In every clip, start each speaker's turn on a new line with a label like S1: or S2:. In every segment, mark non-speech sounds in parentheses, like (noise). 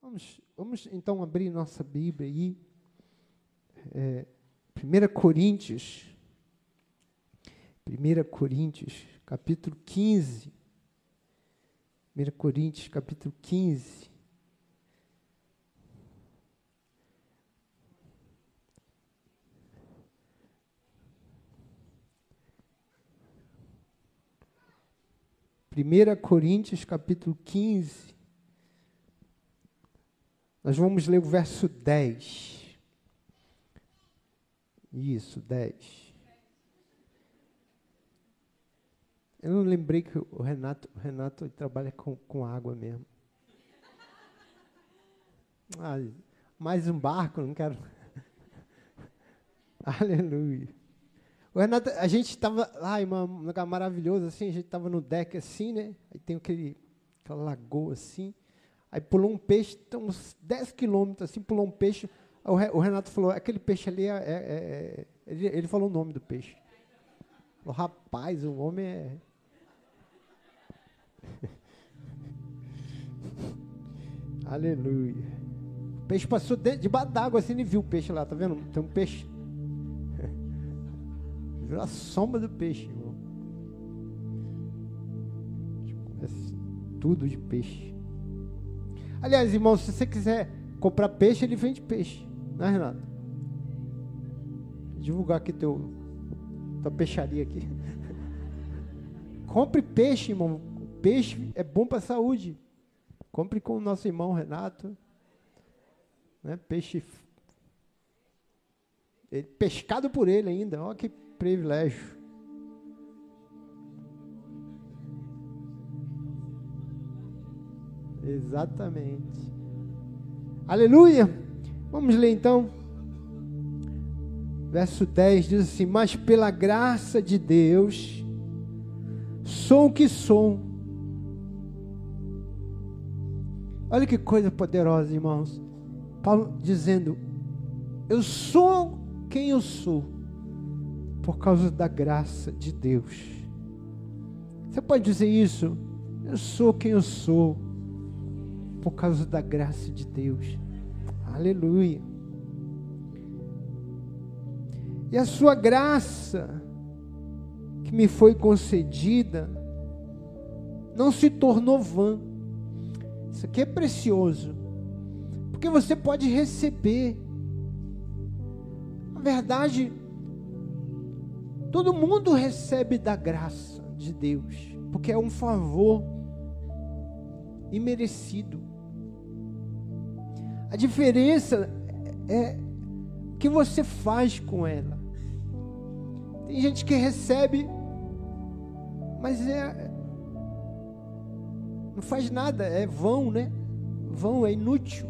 S1: Vamos, vamos então abrir nossa Bíblia aí. É, 1 Coríntios. 1 Coríntios, capítulo 15. 1 Coríntios, capítulo 15. Primeira Coríntios, capítulo 15. Nós vamos ler o verso 10. Isso, 10. Eu não lembrei que o Renato, o Renato trabalha com, com água mesmo. Ah, mais um barco, não quero. (laughs) Aleluia. O Renato, a gente estava lá em um lugar maravilhoso, assim, a gente estava no deck assim, né? Aí tem aquele, aquela lagoa assim. Aí pulou um peixe, então, uns 10 quilômetros, assim, pulou um peixe. O Renato falou, aquele peixe ali é. é, é ele, ele, falou o nome do peixe. Falou, rapaz, o homem é. (laughs) Aleluia. O peixe passou debaixo d'água assim e viu o peixe lá, tá vendo? Tem um peixe. (laughs) Viu a sombra do peixe, irmão. Tudo de peixe. Aliás, irmão, se você quiser comprar peixe, ele vende peixe. Né, Renato? Divulgar aqui teu, tua peixaria aqui. (laughs) Compre peixe, irmão. Peixe é bom para a saúde. Compre com o nosso irmão Renato. Né? Peixe. pescado por ele ainda. Olha que privilégio. Exatamente. Aleluia. Vamos ler então. Verso 10 diz assim: Mas pela graça de Deus, sou o que sou. Olha que coisa poderosa, irmãos. Paulo dizendo: Eu sou quem eu sou, por causa da graça de Deus. Você pode dizer isso? Eu sou quem eu sou por causa da graça de Deus. Aleluia. E a sua graça que me foi concedida não se tornou vã. Isso aqui é precioso. Porque você pode receber. Na verdade, todo mundo recebe da graça de Deus, porque é um favor imerecido. A diferença é o que você faz com ela. Tem gente que recebe, mas é não faz nada, é vão, né? Vão, é inútil.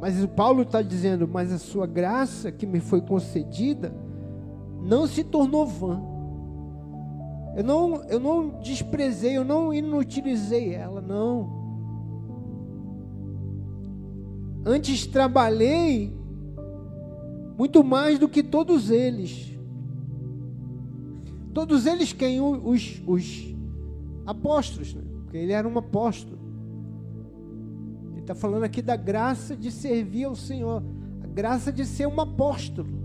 S1: Mas o Paulo está dizendo, mas a sua graça que me foi concedida não se tornou vã. Eu não, eu não desprezei, eu não inutilizei ela, não. Antes trabalhei muito mais do que todos eles. Todos eles quem? Os, os apóstolos, né? porque ele era um apóstolo. Ele está falando aqui da graça de servir ao Senhor, a graça de ser um apóstolo.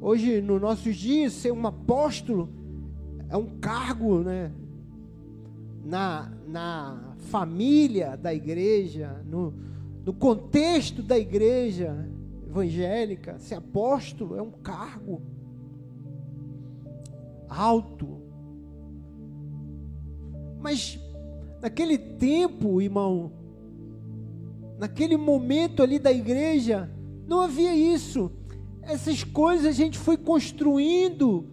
S1: Hoje, nos nossos dias, ser um apóstolo é um cargo, né? Na, na família da igreja, no, no contexto da igreja evangélica, ser apóstolo é um cargo alto. Mas naquele tempo, irmão, naquele momento ali da igreja, não havia isso. Essas coisas a gente foi construindo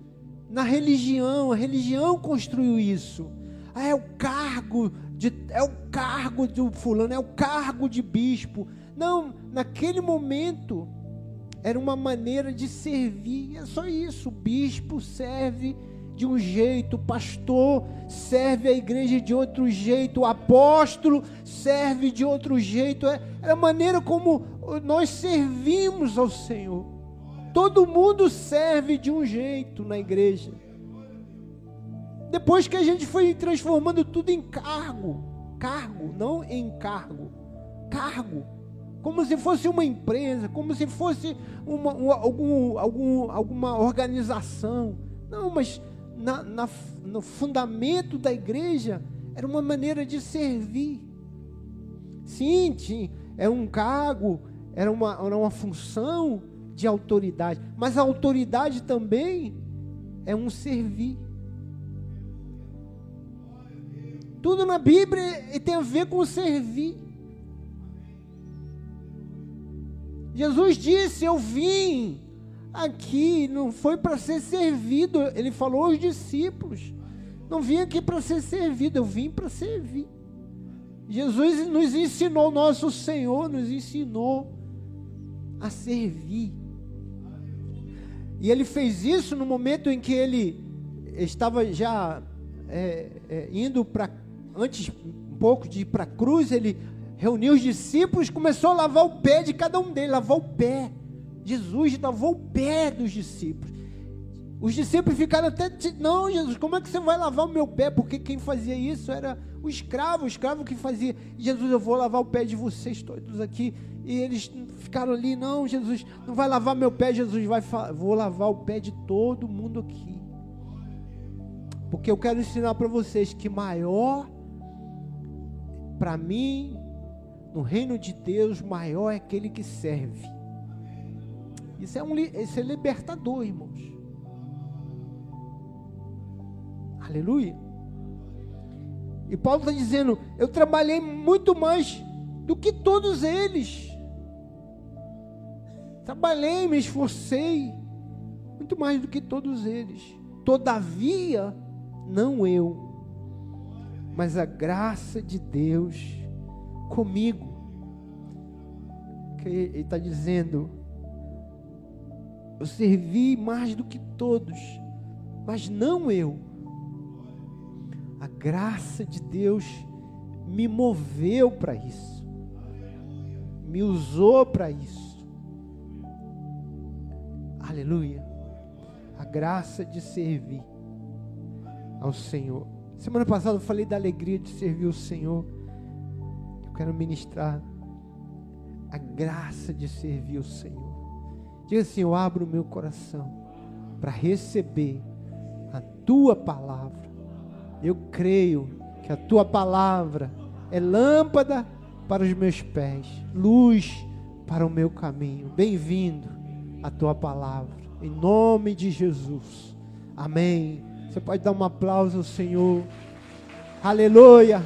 S1: na religião, a religião construiu isso. Ah, é o cargo de, é o cargo do fulano, é o cargo de bispo. Não, naquele momento era uma maneira de servir. É só isso. O bispo serve de um jeito, o pastor serve a igreja de outro jeito, o apóstolo serve de outro jeito. É, é a maneira como nós servimos ao Senhor. Todo mundo serve de um jeito na igreja. Depois que a gente foi transformando tudo em cargo, cargo, não em cargo, cargo, como se fosse uma empresa, como se fosse uma, uma algum, algum, alguma organização. Não, mas na, na, no fundamento da igreja era uma maneira de servir. Sim, tinha, é um cargo, era uma, era uma função de autoridade, mas a autoridade também é um servir. Tudo na Bíblia tem a ver com servir. Jesus disse: Eu vim aqui, não foi para ser servido. Ele falou aos discípulos: Não vim aqui para ser servido, eu vim para servir. Jesus nos ensinou, nosso Senhor nos ensinou a servir. E ele fez isso no momento em que ele estava já é, é, indo para, antes um pouco de ir para a cruz, ele reuniu os discípulos, começou a lavar o pé de cada um deles, lavou o pé. Jesus lavou o pé dos discípulos. Os discípulos ficaram até, não, Jesus, como é que você vai lavar o meu pé? Porque quem fazia isso era o escravo, o escravo que fazia. Jesus, eu vou lavar o pé de vocês todos aqui. E eles ficaram ali, não, Jesus, não vai lavar meu pé, Jesus vai, vou lavar o pé de todo mundo aqui. Porque eu quero ensinar para vocês que maior, para mim, no reino de Deus, maior é aquele que serve. Isso é, um, isso é libertador, irmãos. Aleluia. E Paulo está dizendo: Eu trabalhei muito mais do que todos eles. Trabalhei, me esforcei, muito mais do que todos eles. Todavia, não eu, mas a graça de Deus comigo. Que ele está dizendo: Eu servi mais do que todos, mas não eu. A graça de Deus me moveu para isso, me usou para isso. Aleluia. A graça de servir ao Senhor. Semana passada eu falei da alegria de servir o Senhor. Eu quero ministrar a graça de servir o Senhor. Diga assim: Eu abro o meu coração para receber a tua palavra. Eu creio que a tua palavra é lâmpada para os meus pés, luz para o meu caminho. Bem-vindo a tua palavra, em nome de Jesus. Amém. Você pode dar um aplauso ao Senhor. Aleluia.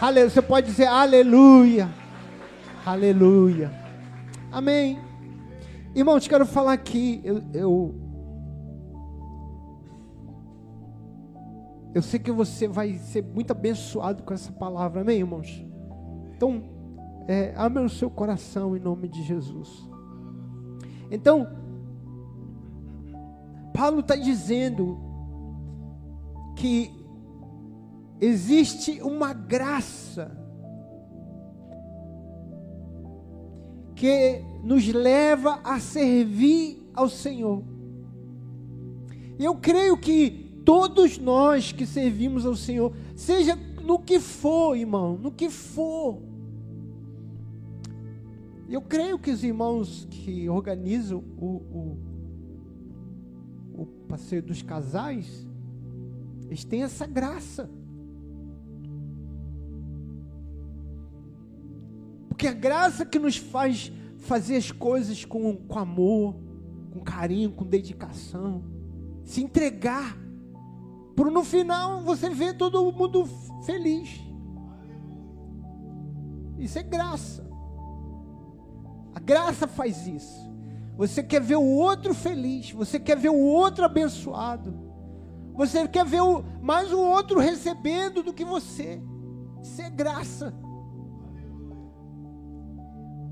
S1: Aleluia. Você pode dizer aleluia. Aleluia. Amém. Irmãos, quero falar aqui. Eu, eu, eu sei que você vai ser muito abençoado com essa palavra. Amém, irmãos? Então, é, abra o seu coração em nome de Jesus. Então, Paulo está dizendo que existe uma graça que nos leva a servir ao Senhor. Eu creio que todos nós que servimos ao Senhor, seja no que for, irmão, no que for, eu creio que os irmãos que organizam o, o, passeio dos casais, eles têm essa graça. Porque a graça que nos faz fazer as coisas com, com amor, com carinho, com dedicação, se entregar, para no final você ver todo mundo feliz. Isso é graça. A graça faz isso. Você quer ver o outro feliz, você quer ver o outro abençoado, você quer ver o, mais o outro recebendo do que você. Isso é graça.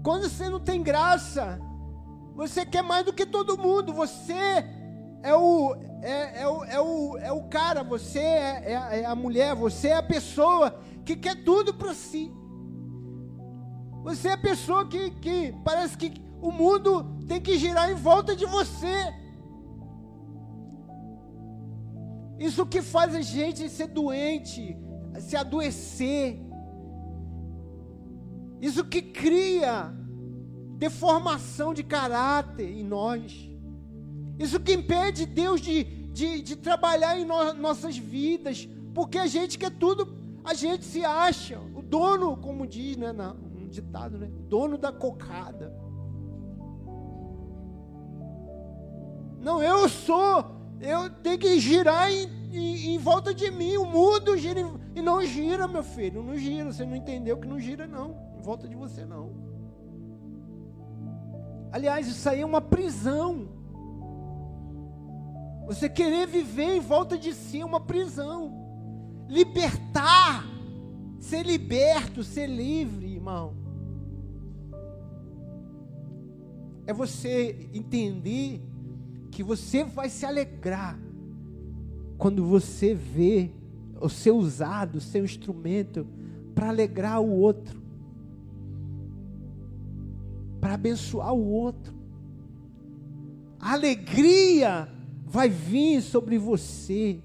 S1: Quando você não tem graça, você quer mais do que todo mundo. Você é o, é, é o, é o, é o cara, você é, é, é a mulher, você é a pessoa que quer tudo para si. Você é a pessoa que, que parece que o mundo tem que girar em volta de você. Isso que faz a gente ser doente, se adoecer. Isso que cria deformação de caráter em nós. Isso que impede Deus de, de, de trabalhar em no, nossas vidas, porque a gente quer tudo, a gente se acha o dono, como diz, né, na, um ditado, né, dono da cocada. Não, eu sou, eu tenho que girar em, em, em volta de mim, o mundo gira em, e não gira, meu filho, não gira, você não entendeu que não gira não, em volta de você não. Aliás, isso aí é uma prisão. Você querer viver em volta de si é uma prisão. Libertar, ser liberto, ser livre, irmão. É você entender que você vai se alegrar quando você vê o ser usado, o seu instrumento para alegrar o outro, para abençoar o outro. Alegria vai vir sobre você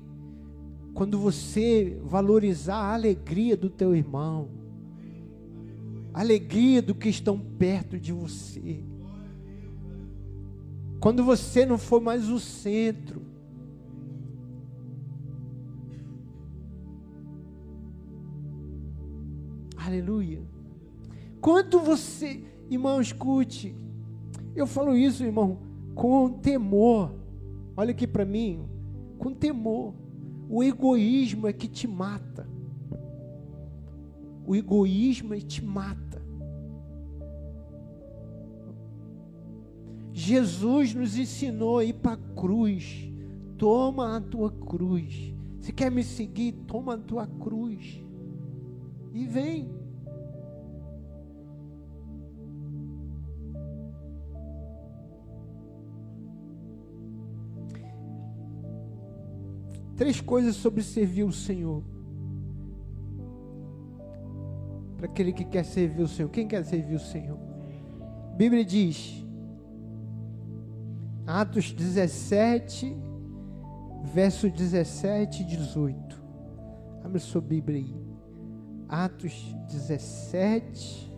S1: quando você valorizar a alegria do teu irmão, alegria do que estão perto de você. Quando você não for mais o centro. Aleluia. Quanto você, irmão, escute. Eu falo isso, irmão, com temor. Olha aqui para mim, com temor. O egoísmo é que te mata. O egoísmo é que te mata. Jesus nos ensinou a ir para a cruz. Toma a tua cruz. Se quer me seguir, toma a tua cruz. E vem. Três coisas sobre servir o Senhor. Para aquele que quer servir o Senhor. Quem quer servir o Senhor? A Bíblia diz, Atos 17, verso 17 e 18. Abre sua Bíblia aí. Atos 17.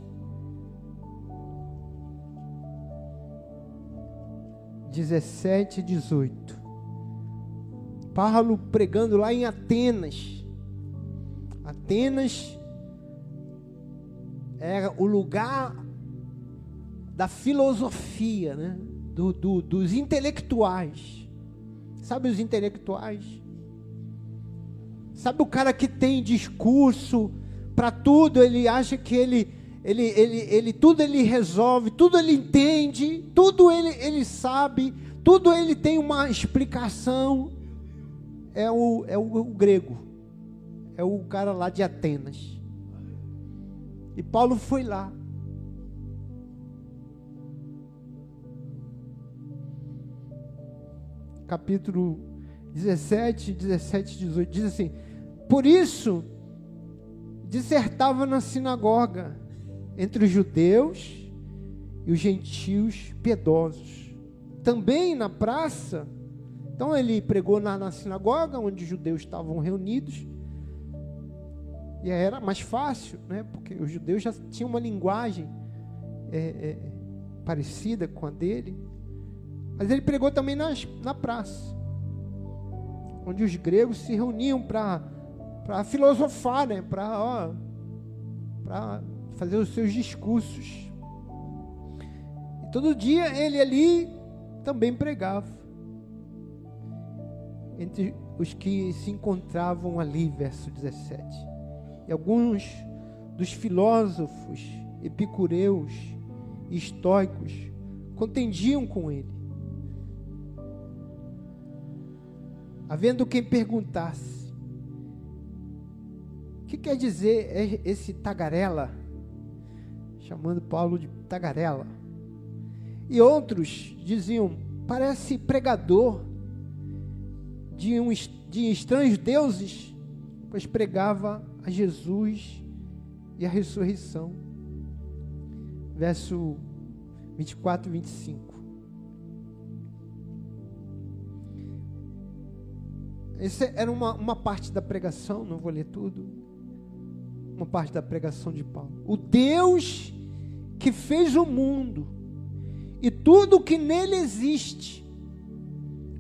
S1: 17 e 18. Paulo pregando lá em Atenas. Atenas era o lugar da filosofia, né? Do, do, dos intelectuais. Sabe os intelectuais? Sabe o cara que tem discurso para tudo, ele acha que ele, ele, ele, ele, tudo ele resolve, tudo ele entende, tudo ele, ele sabe, tudo ele tem uma explicação é o, é o, o grego, é o cara lá de Atenas. E Paulo foi lá. Capítulo 17, 17, 18, diz assim: Por isso, dissertava na sinagoga entre os judeus e os gentios piedosos. Também na praça, então ele pregou na, na sinagoga, onde os judeus estavam reunidos. E era mais fácil, né? porque os judeus já tinham uma linguagem é, é, parecida com a dele. Mas ele pregou também nas, na praça, onde os gregos se reuniam para filosofar, né? para fazer os seus discursos. E todo dia ele ali também pregava entre os que se encontravam ali, verso 17. E alguns dos filósofos epicureus e estoicos contendiam com ele. Havendo quem perguntasse: O que quer dizer esse tagarela? Chamando Paulo de tagarela. E outros diziam: Parece pregador de, um, de estranhos deuses, pois pregava a Jesus e a ressurreição. Verso 24 e 25. Essa era uma, uma parte da pregação, não vou ler tudo. Uma parte da pregação de Paulo. O Deus que fez o mundo e tudo que nele existe.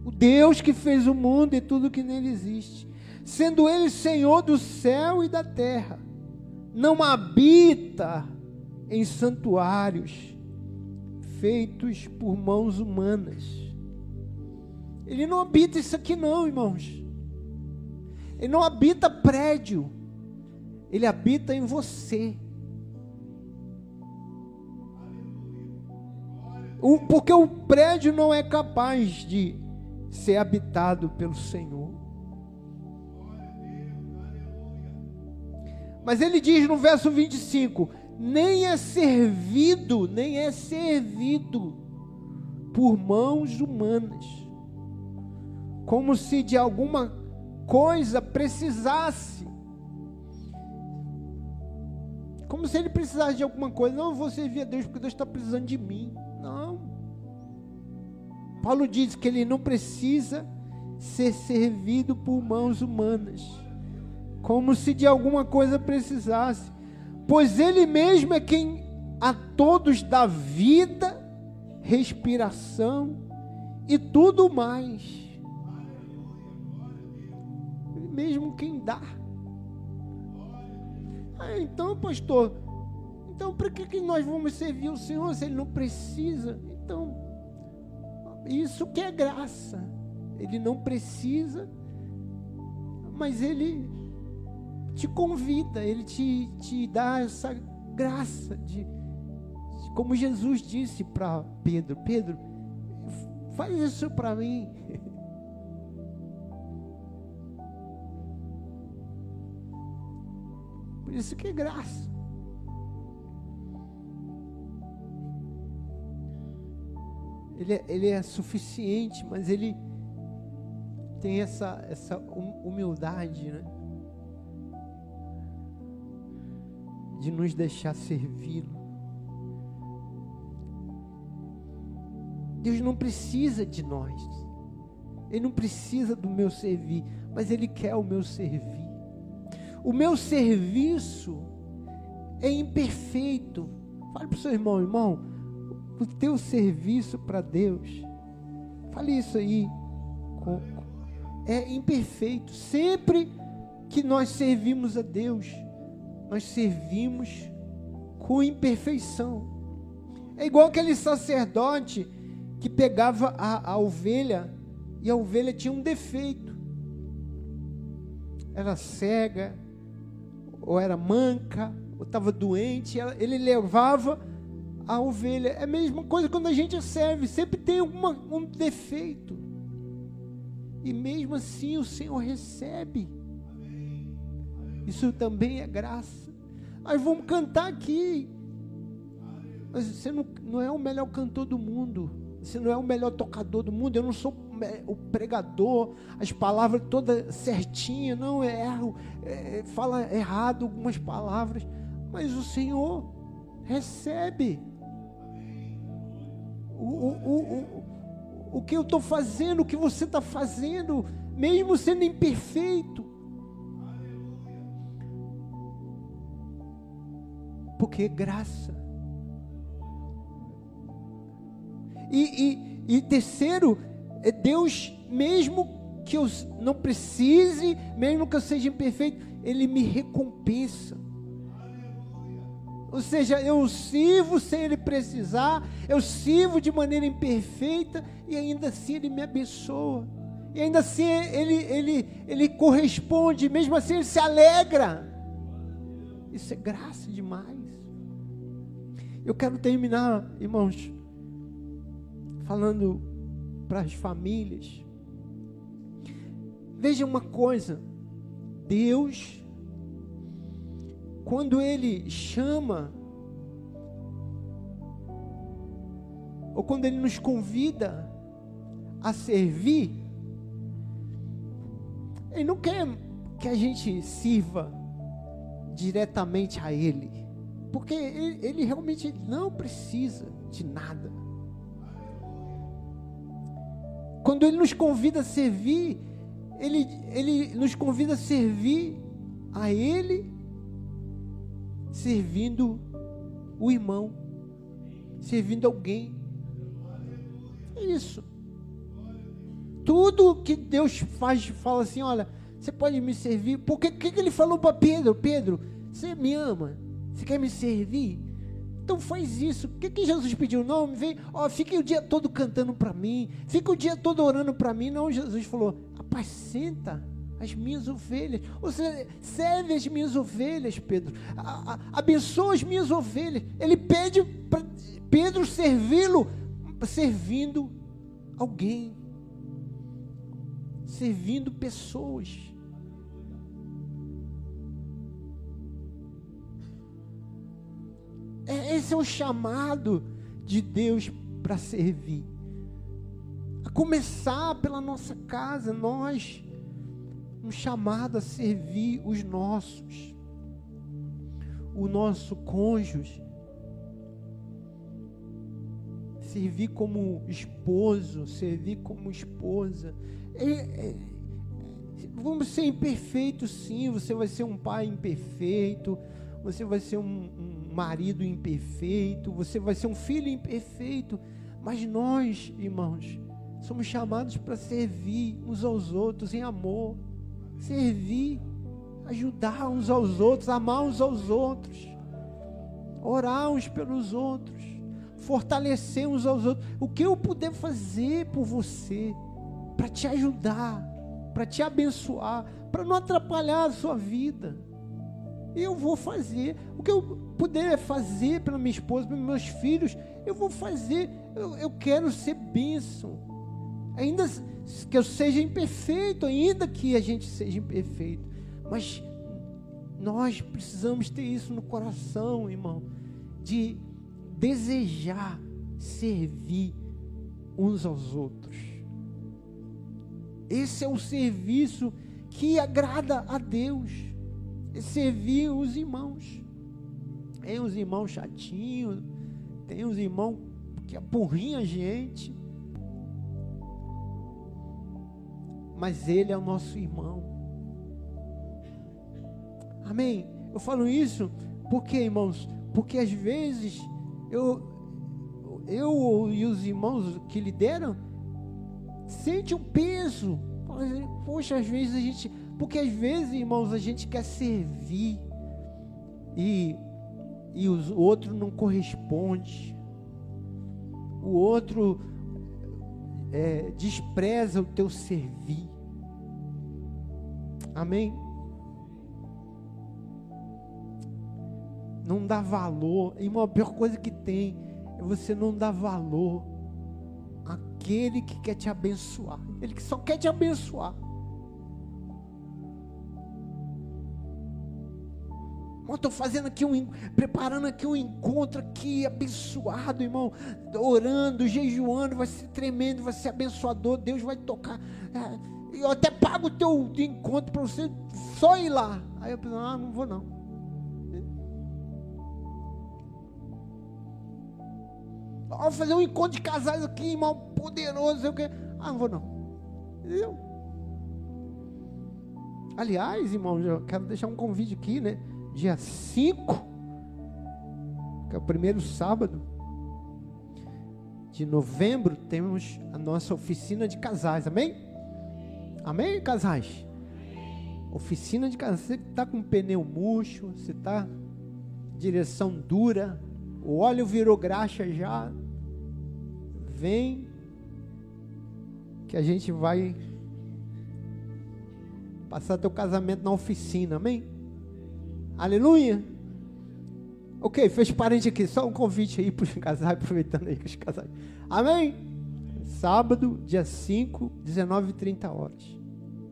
S1: O Deus que fez o mundo e tudo que nele existe. Sendo ele Senhor do céu e da terra. Não habita em santuários feitos por mãos humanas. Ele não habita isso aqui, não, irmãos. Ele não habita prédio. Ele habita em você. O, porque o prédio não é capaz de ser habitado pelo Senhor. Mas ele diz no verso 25: nem é servido, nem é servido por mãos humanas, como se de alguma coisa precisasse. Como se ele precisasse de alguma coisa. Não, eu vou servir a Deus porque Deus está precisando de mim. Não. Paulo diz que ele não precisa ser servido por mãos humanas, como se de alguma coisa precisasse pois Ele mesmo é quem a todos dá vida, respiração e tudo mais. Mesmo quem dá. Ah, então, pastor, então para que, que nós vamos servir o Senhor se Ele não precisa? Então, isso que é graça. Ele não precisa, mas Ele te convida, ele te, te dá essa graça de, de como Jesus disse para Pedro: Pedro, faz isso para mim. Por isso que é graça. Ele é, ele é suficiente, mas ele tem essa, essa hum, humildade, né? de nos deixar servi-lo. Deus não precisa de nós. Ele não precisa do meu servir, mas Ele quer o meu servir. O meu serviço é imperfeito. Fale para o seu irmão, irmão, o teu serviço para Deus, fale isso aí, é imperfeito. Sempre que nós servimos a Deus, nós servimos com imperfeição. É igual aquele sacerdote que pegava a, a ovelha e a ovelha tinha um defeito. Era cega, ou era manca, ou estava doente, ele levava a ovelha. É a mesma coisa quando a gente serve, sempre tem alguma, um defeito. E mesmo assim o Senhor recebe. Isso também é graça. Nós vamos cantar aqui. Mas você não, não é o melhor cantor do mundo. Você não é o melhor tocador do mundo. Eu não sou o pregador, as palavras todas certinhas. Não, eu erro, é, fala errado algumas palavras. Mas o Senhor recebe. O, o, o, o, que eu estou fazendo, o que você está fazendo, mesmo sendo imperfeito. Porque graça. E, e, e terceiro, é Deus, mesmo que eu não precise, mesmo que eu seja imperfeito, Ele me recompensa. Ou seja, eu sirvo sem Ele precisar, eu sirvo de maneira imperfeita e ainda assim Ele me abençoa. E ainda assim Ele, ele, ele corresponde, mesmo assim Ele se alegra. Isso é graça demais. Eu quero terminar, irmãos, falando para as famílias. Veja uma coisa: Deus, quando Ele chama, ou quando Ele nos convida a servir, Ele não quer que a gente sirva diretamente a Ele. Porque ele, realmente não precisa de nada. Quando ele nos convida a servir, ele, ele nos convida a servir a Ele, servindo o irmão, servindo alguém. É isso. Tudo que Deus faz, fala assim: olha, você pode me servir. Porque o que, que ele falou para Pedro? Pedro, você me ama? Você quer me servir? Então faz isso. O que, que Jesus pediu? Não, me vem, ó, fique o dia todo cantando para mim, fica o dia todo orando para mim. Não, Jesus falou: apacenta as minhas ovelhas. Seja, serve as minhas ovelhas, Pedro. A, a, abençoa as minhas ovelhas. Ele pede para Pedro servi-lo, servindo alguém, servindo pessoas. Esse é o chamado de Deus para servir. A começar pela nossa casa, nós um chamado a servir os nossos, o nosso cônjuge, servir como esposo, servir como esposa. É, é, vamos ser imperfeitos, sim. Você vai ser um pai imperfeito, você vai ser um, um marido imperfeito, você vai ser um filho imperfeito. Mas nós, irmãos, somos chamados para servir uns aos outros em amor, servir, ajudar uns aos outros, amar uns aos outros, orar uns pelos outros, fortalecer uns aos outros. O que eu puder fazer por você, para te ajudar, para te abençoar, para não atrapalhar a sua vida eu vou fazer. O que eu puder fazer pela minha esposa, pelos meus filhos, eu vou fazer. Eu, eu quero ser bênção. Ainda que eu seja imperfeito, ainda que a gente seja imperfeito. Mas nós precisamos ter isso no coração, irmão, de desejar servir uns aos outros. Esse é o serviço que agrada a Deus servir os irmãos. Tem os irmãos chatinhos, tem os irmãos que apurrinham a gente. Mas ele é o nosso irmão. Amém? Eu falo isso porque, irmãos, porque às vezes eu, eu e os irmãos que lideram sente um peso. Poxa, às vezes a gente porque às vezes, irmãos, a gente quer servir e, e o outro não corresponde. O outro é, despreza o teu servir. Amém? Não dá valor. Irmão, a pior coisa que tem é você não dar valor àquele que quer te abençoar. Ele que só quer te abençoar. Estou fazendo aqui um, preparando aqui um encontro aqui abençoado, irmão, orando, jejuando, vai ser tremendo, vai ser abençoador, Deus vai tocar. É, eu até pago o teu encontro para você só ir lá. Aí eu penso, ah, não vou não. Vou fazer um encontro de casais aqui, irmão, poderoso, eu quero. Ah, não vou não. Entendeu? Aliás, irmão, eu quero deixar um convite aqui, né? Dia 5, que é o primeiro sábado de novembro, temos a nossa oficina de casais, amém? Amém, casais? Oficina de casais, você está com pneu murcho, você está direção dura, o óleo virou graxa já, vem que a gente vai passar teu casamento na oficina, amém? Aleluia. Ok, fez parente aqui, só um convite aí para os (laughs) casais, aproveitando aí que os casais. Amém? Sábado, dia 5, 19 e 30 horas.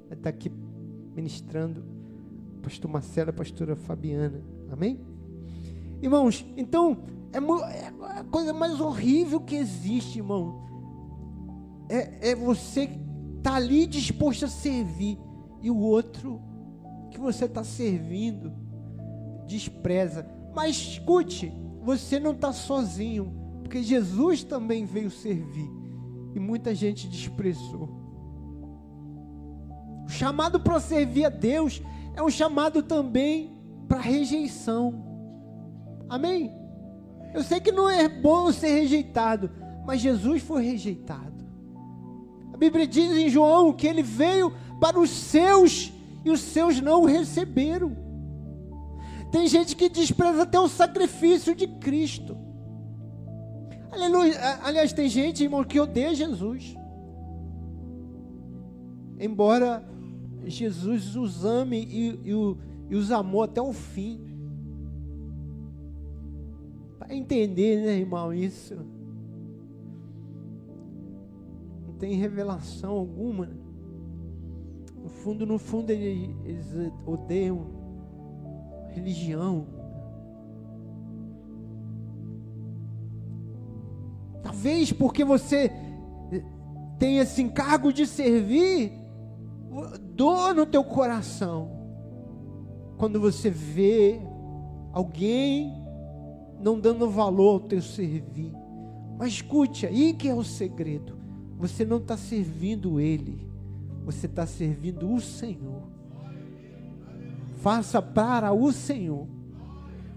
S1: Vai estar aqui ministrando pastor Marcelo a pastora Fabiana. Amém? Irmãos, então, é, é a coisa mais horrível que existe, irmão. É, é você tá ali disposto a servir e o outro que você está servindo despreza. Mas escute, você não está sozinho, porque Jesus também veio servir e muita gente desprezou. O chamado para servir a Deus é um chamado também para rejeição. Amém? Eu sei que não é bom ser rejeitado, mas Jesus foi rejeitado. A Bíblia diz em João que ele veio para os seus e os seus não o receberam. Tem gente que despreza até o sacrifício de Cristo. Aleluia. Aliás, tem gente, irmão, que odeia Jesus. Embora Jesus os ame e, e, e os amou até o fim. Para entender, né, irmão, isso. Não tem revelação alguma. No fundo, no fundo, eles odeiam religião. Talvez porque você tem esse encargo de servir, dor no teu coração. Quando você vê alguém não dando valor ao teu servir. Mas escute, aí que é o segredo. Você não está servindo Ele, você está servindo o Senhor. Faça para o Senhor.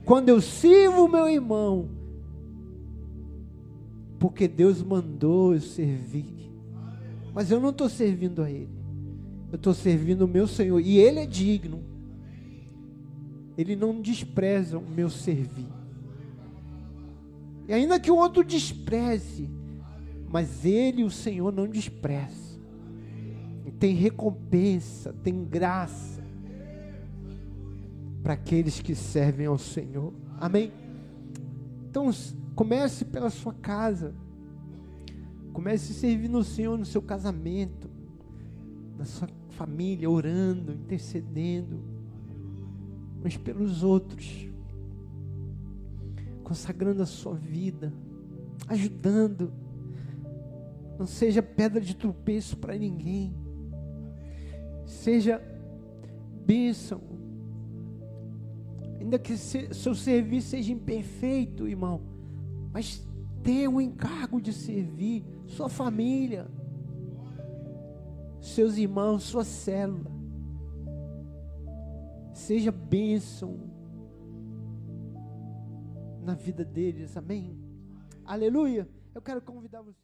S1: Quando eu sirvo meu irmão, porque Deus mandou eu servir. Mas eu não estou servindo a Ele. Eu estou servindo o meu Senhor. E Ele é digno. Ele não despreza o meu servir. E ainda que o outro despreze, mas Ele, o Senhor, não despreza. Tem recompensa, tem graça para aqueles que servem ao Senhor. Amém? Então, comece pela sua casa. Comece a servir no Senhor no seu casamento, na sua família, orando, intercedendo uns pelos outros, consagrando a sua vida, ajudando. Não seja pedra de tropeço para ninguém, seja bênção. Ainda que seu serviço seja imperfeito, irmão, mas tenha o encargo de servir sua família seus irmãos, sua célula. Seja bênção na vida deles, amém? Aleluia. Eu quero convidar você.